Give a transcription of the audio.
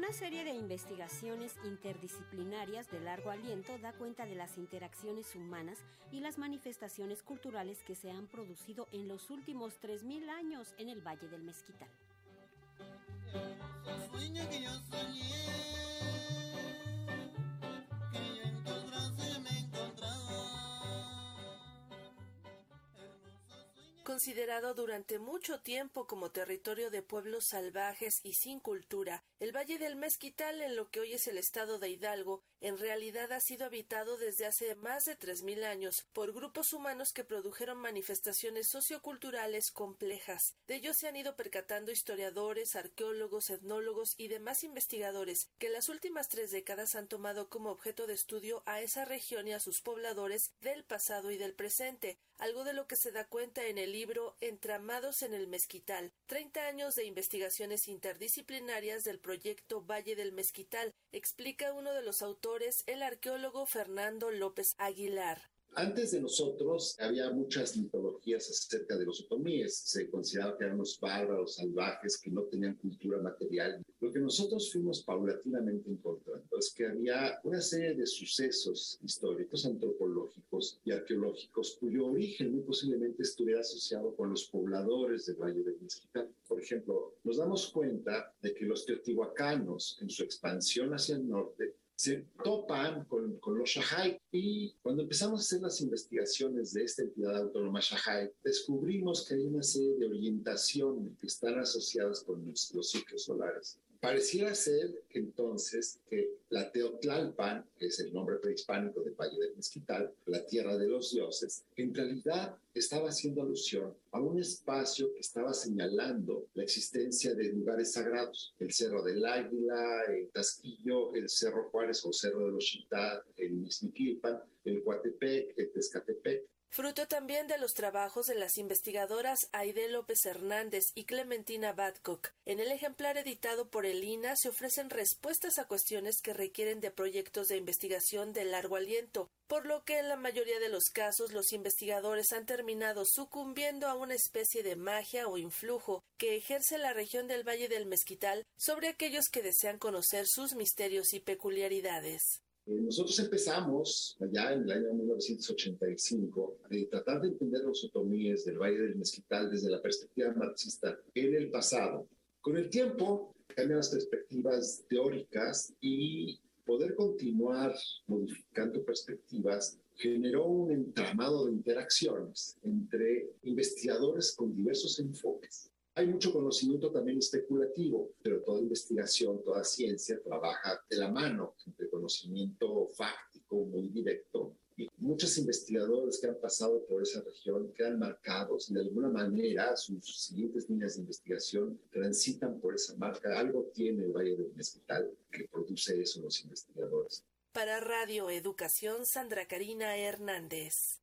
Una serie de investigaciones interdisciplinarias de largo aliento da cuenta de las interacciones humanas y las manifestaciones culturales que se han producido en los últimos 3.000 años en el Valle del Mezquital. Considerado durante mucho tiempo como territorio de pueblos salvajes y sin cultura, el Valle del Mezquital, en lo que hoy es el estado de Hidalgo, en realidad ha sido habitado desde hace más de tres mil años por grupos humanos que produjeron manifestaciones socioculturales complejas. De ello se han ido percatando historiadores, arqueólogos, etnólogos y demás investigadores que las últimas tres décadas han tomado como objeto de estudio a esa región y a sus pobladores del pasado y del presente, algo de lo que se da cuenta en el libro Entramados en el Mezquital, 30 años de investigaciones interdisciplinarias del proyecto Valle del Mezquital, explica uno de los autores, el arqueólogo Fernando López Aguilar. Antes de nosotros había muchas mitologías acerca de los otomíes. Se consideraba que eran unos bárbaros salvajes que no tenían cultura material. Lo que nosotros fuimos paulatinamente encontrando es que había una serie de sucesos históricos, antropológicos y arqueológicos cuyo origen muy posiblemente estuviera asociado con los pobladores del Valle del Mezquital. Por ejemplo, nos damos cuenta de que los teotihuacanos, en su expansión hacia el norte, se topan con, los Shahai y cuando empezamos a hacer las investigaciones de esta entidad autónoma Shahai, descubrimos que hay una serie de orientaciones que están asociadas con los, los ciclos solares. Pareciera ser entonces que la Teotlalpan, que es el nombre prehispánico del Valle del Mezquital, la tierra de los dioses, en realidad estaba haciendo alusión a un espacio que estaba señalando la existencia de lugares sagrados. El Cerro del Águila, el Tasquillo, el Cerro Juárez o Cerro de los Chitá, el Mizmiquilpan, el Coatepec, el Tezcatepec fruto también de los trabajos de las investigadoras Aide López Hernández y Clementina Badcock. En el ejemplar editado por el INA se ofrecen respuestas a cuestiones que requieren de proyectos de investigación de largo aliento, por lo que en la mayoría de los casos los investigadores han terminado sucumbiendo a una especie de magia o influjo que ejerce la región del Valle del Mezquital sobre aquellos que desean conocer sus misterios y peculiaridades. Eh, nosotros empezamos allá en el año 1985 a tratar de entender los otomíes del Valle del Mezquital desde la perspectiva marxista en el pasado. Con el tiempo cambian las perspectivas teóricas y poder continuar modificando perspectivas generó un entramado de interacciones entre investigadores con diversos enfoques. Hay mucho conocimiento también especulativo, pero toda investigación, toda ciencia trabaja de la mano entre conocimiento fáctico muy directo y muchos investigadores que han pasado por esa región quedan marcados y de alguna manera sus siguientes líneas de investigación transitan por esa marca. Algo tiene el Valle del Mezquital que produce eso los investigadores. Para Radio Educación, Sandra Karina Hernández.